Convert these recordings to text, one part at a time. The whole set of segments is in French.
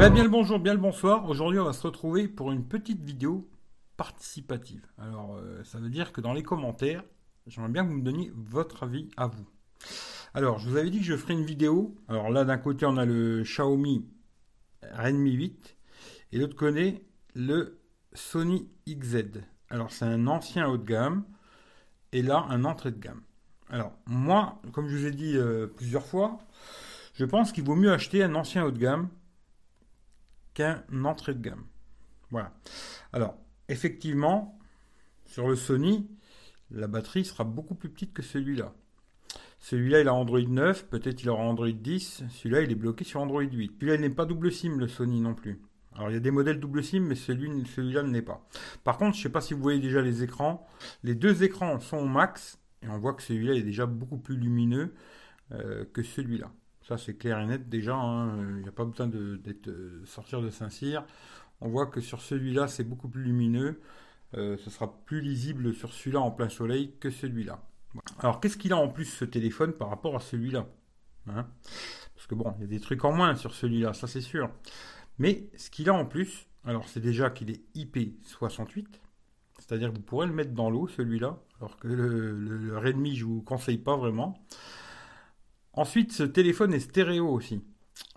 Ben, bien le bonjour, bien le bonsoir. Aujourd'hui, on va se retrouver pour une petite vidéo participative. Alors, euh, ça veut dire que dans les commentaires, j'aimerais bien que vous me donniez votre avis à vous. Alors, je vous avais dit que je ferais une vidéo. Alors là, d'un côté, on a le Xiaomi Redmi 8 et l'autre côté, le Sony XZ. Alors, c'est un ancien haut de gamme et là, un entrée de gamme. Alors, moi, comme je vous ai dit euh, plusieurs fois, je pense qu'il vaut mieux acheter un ancien haut de gamme entrée de gamme. Voilà. Alors, effectivement, sur le Sony, la batterie sera beaucoup plus petite que celui-là. Celui-là, il a Android 9, peut-être il aura Android 10. Celui-là, il est bloqué sur Android 8. Puis là, il n'est pas double SIM, le Sony non plus. Alors, il y a des modèles double SIM, mais celui, celui-là ne l'est pas. Par contre, je ne sais pas si vous voyez déjà les écrans. Les deux écrans sont au max, et on voit que celui-là est déjà beaucoup plus lumineux euh, que celui-là. Ça, c'est clair et net déjà. Hein. Il n'y a pas besoin de euh, sortir de Saint-Cyr. On voit que sur celui-là, c'est beaucoup plus lumineux. Euh, ce sera plus lisible sur celui-là en plein soleil que celui-là. Alors, qu'est-ce qu'il a en plus ce téléphone par rapport à celui-là hein? Parce que bon, il y a des trucs en moins sur celui-là, ça c'est sûr. Mais ce qu'il a en plus, alors c'est déjà qu'il est IP68, c'est-à-dire que vous pourrez le mettre dans l'eau, celui-là, alors que le, le Redmi, je ne vous conseille pas vraiment. Ensuite, ce téléphone est stéréo aussi.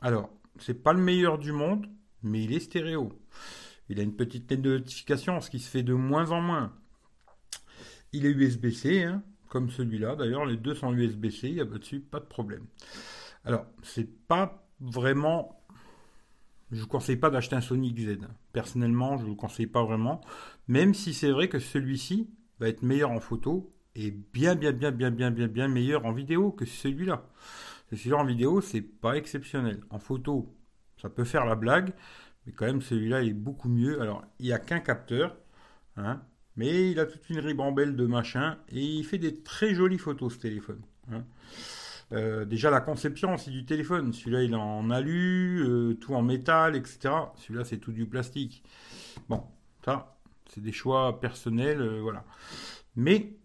Alors, c'est pas le meilleur du monde, mais il est stéréo. Il a une petite tête de notification, ce qui se fait de moins en moins. Il est USB-C, hein, comme celui-là. D'ailleurs, les deux sont USB-C, il y a dessus pas de problème. Alors, c'est pas vraiment. Je vous conseille pas d'acheter un Sony XZ. Personnellement, je vous conseille pas vraiment. Même si c'est vrai que celui-ci va être meilleur en photo est bien, bien, bien, bien, bien, bien, bien meilleur en vidéo que celui-là. Celui-là en vidéo, c'est pas exceptionnel. En photo, ça peut faire la blague, mais quand même, celui-là est beaucoup mieux. Alors, il n'y a qu'un capteur, hein, mais il a toute une ribambelle de machin, et il fait des très jolies photos, ce téléphone. Hein. Euh, déjà, la conception aussi du téléphone. Celui-là, il est en alu, euh, tout en métal, etc. Celui-là, c'est tout du plastique. Bon, ça, c'est des choix personnels, euh, voilà. Mais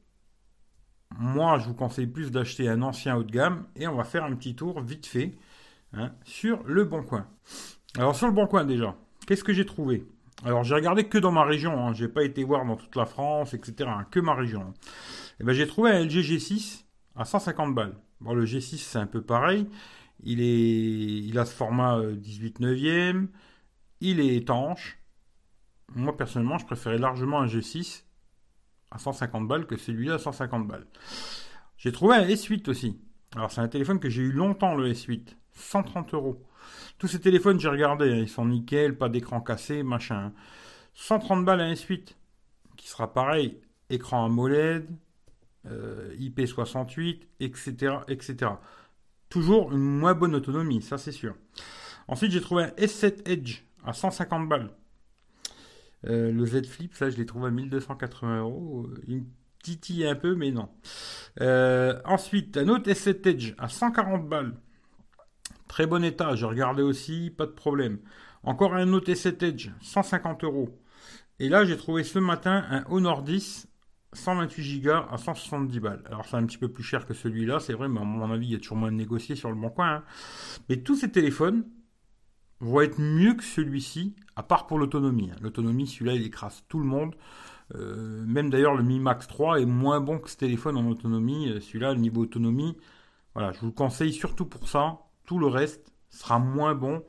moi, je vous conseille plus d'acheter un ancien haut de gamme et on va faire un petit tour vite fait hein, sur le Bon Coin. Alors sur le Bon Coin déjà, qu'est-ce que j'ai trouvé? Alors j'ai regardé que dans ma région, hein, j'ai pas été voir dans toute la France, etc. Hein, que ma région. Et eh ben j'ai trouvé un LG G6 à 150 balles. Bon le G6 c'est un peu pareil. Il est, il a ce format 18 euh, neuvième. Il est étanche. Moi personnellement, je préférais largement un G6 à 150 balles que celui-là à 150 balles. J'ai trouvé un S8 aussi. Alors c'est un téléphone que j'ai eu longtemps le S8. 130 euros. Tous ces téléphones, j'ai regardé, hein, ils sont nickel, pas d'écran cassé, machin. 130 balles un S8, qui sera pareil, écran AMOLED, euh, IP68, etc., etc. Toujours une moins bonne autonomie, ça c'est sûr. Ensuite, j'ai trouvé un S7 Edge à 150 balles. Euh, le Z Flip, ça, je l'ai trouvé à 1280 euros. Il me titille un peu, mais non. Euh, ensuite, un autre S7 Edge à 140 balles. Très bon état, j'ai regardé aussi, pas de problème. Encore un autre S7 Edge, 150 euros. Et là, j'ai trouvé ce matin un Honor 10 128 Go à 170 balles. Alors c'est un petit peu plus cher que celui-là, c'est vrai, mais à mon avis, il y a toujours moins de négocier sur le bon coin. Hein. Mais tous ces téléphones, vont être mieux que celui-ci, à part pour l'autonomie. Hein. L'autonomie, celui-là, il écrase tout le monde. Euh, même d'ailleurs, le Mi Max 3 est moins bon que ce téléphone en autonomie. Euh, celui-là, le niveau autonomie, voilà, je vous le conseille surtout pour ça. Tout le reste sera moins bon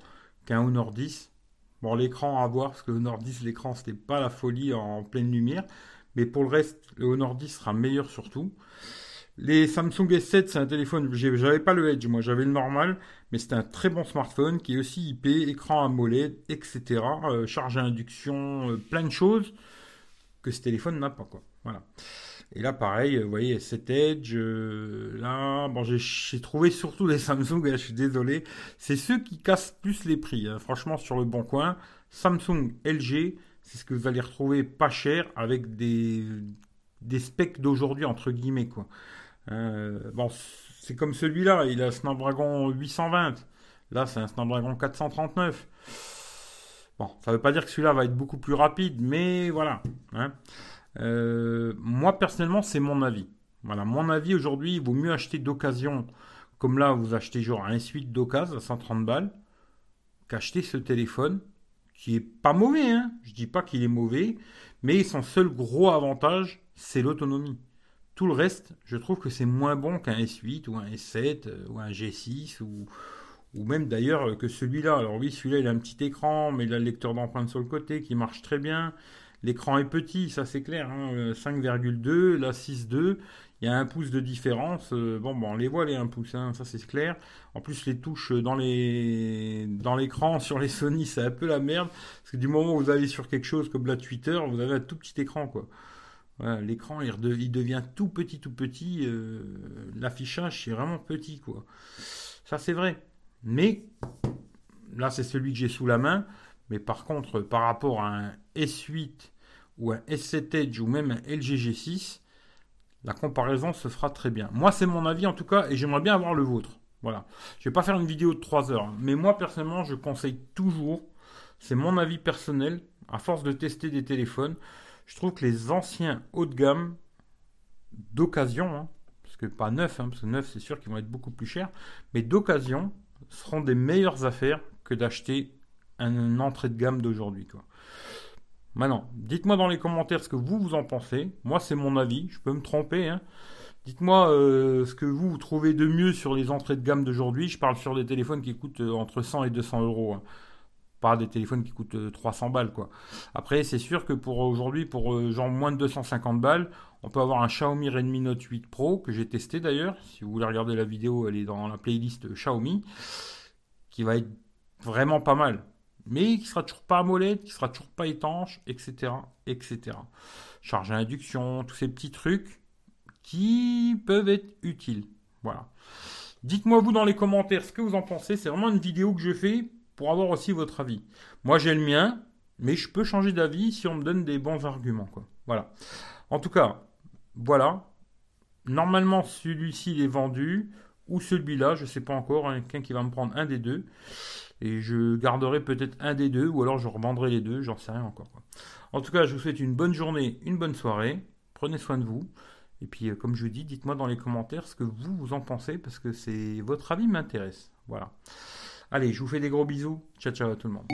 qu'un Honor 10. Bon, l'écran à voir, parce que le Honor 10, l'écran, c'était pas la folie en pleine lumière. Mais pour le reste, le Honor 10 sera meilleur surtout. Les Samsung S7, c'est un téléphone, j'avais pas le Edge, moi j'avais le normal, mais c'est un très bon smartphone qui est aussi IP, écran AMOLED, etc. Euh, charge à induction, euh, plein de choses que ce téléphone n'a pas, quoi. Voilà. Et là, pareil, vous voyez, S7 Edge, euh, là, bon, j'ai trouvé surtout les Samsung, je suis désolé, c'est ceux qui cassent plus les prix, hein. franchement, sur le bon coin. Samsung, LG, c'est ce que vous allez retrouver pas cher avec des, des specs d'aujourd'hui, entre guillemets, quoi. Euh, bon, c'est comme celui-là, il a un Snapdragon 820. Là, c'est un Snapdragon 439. Bon, ça ne veut pas dire que celui-là va être beaucoup plus rapide, mais voilà. Hein. Euh, moi, personnellement, c'est mon avis. Voilà, mon avis aujourd'hui, il vaut mieux acheter d'occasion, comme là, vous achetez genre un suite d'occasion à 130 balles, qu'acheter ce téléphone, qui est pas mauvais, hein. Je dis pas qu'il est mauvais, mais son seul gros avantage, c'est l'autonomie. Tout le reste, je trouve que c'est moins bon qu'un S8 ou un S7 euh, ou un G6 ou, même d'ailleurs que celui-là. Alors oui, celui-là, il a un petit écran, mais il a le lecteur d'empreintes sur le côté qui marche très bien. L'écran est petit, ça c'est clair, 5,2, hein, la 6,2, il y a un pouce de différence. Euh, bon, bon, on les voit les 1 pouce, hein, ça c'est clair. En plus, les touches dans les dans l'écran sur les Sony, c'est un peu la merde, parce que du moment où vous allez sur quelque chose comme la Twitter, vous avez un tout petit écran, quoi. L'écran il, devient tout petit, tout petit. Euh, l'affichage c'est vraiment petit, quoi. Ça c'est vrai. Mais là, c'est celui que j'ai sous la main. Mais par contre, par rapport à un S8 ou un S7 Edge ou même un LG G6, la comparaison se fera très bien. Moi, c'est mon avis en tout cas, et j'aimerais bien avoir le vôtre. Voilà. Je vais pas faire une vidéo de 3 heures, mais moi personnellement, je conseille toujours, c'est mon avis personnel, à force de tester des téléphones, je trouve que les anciens haut de gamme d'occasion, hein, parce que pas neuf, hein, parce que neuf c'est sûr qu'ils vont être beaucoup plus chers, mais d'occasion seront des meilleures affaires que d'acheter une entrée de gamme d'aujourd'hui. Maintenant, dites-moi dans les commentaires ce que vous, en pensez. Moi, c'est mon avis. Je peux me tromper. Hein. Dites-moi euh, ce que vous, vous trouvez de mieux sur les entrées de gamme d'aujourd'hui. Je parle sur des téléphones qui coûtent euh, entre 100 et 200 euros. Pas des téléphones qui coûtent 300 euh, balles. quoi. Après, c'est sûr que pour aujourd'hui, pour genre moins de 250 balles, on peut avoir un Xiaomi Redmi Note 8 Pro que j'ai testé d'ailleurs. Si vous voulez regarder la vidéo, elle est dans la playlist Xiaomi, qui va être vraiment pas mal mais qui sera toujours pas AMOLED, qui sera toujours pas étanche, etc., etc. Charge à induction, tous ces petits trucs qui peuvent être utiles. Voilà. Dites-moi vous dans les commentaires ce que vous en pensez. C'est vraiment une vidéo que je fais pour avoir aussi votre avis. Moi j'ai le mien, mais je peux changer d'avis si on me donne des bons arguments. Quoi. Voilà. En tout cas, voilà. Normalement celui-ci est vendu ou celui-là, je ne sais pas encore. Quelqu'un qui va me prendre un des deux. Et je garderai peut-être un des deux, ou alors je revendrai les deux, j'en sais rien encore. En tout cas, je vous souhaite une bonne journée, une bonne soirée. Prenez soin de vous. Et puis, euh, comme je dis, dites-moi dans les commentaires ce que vous, vous en pensez, parce que c'est votre avis m'intéresse. Voilà. Allez, je vous fais des gros bisous. Ciao, ciao à tout le monde.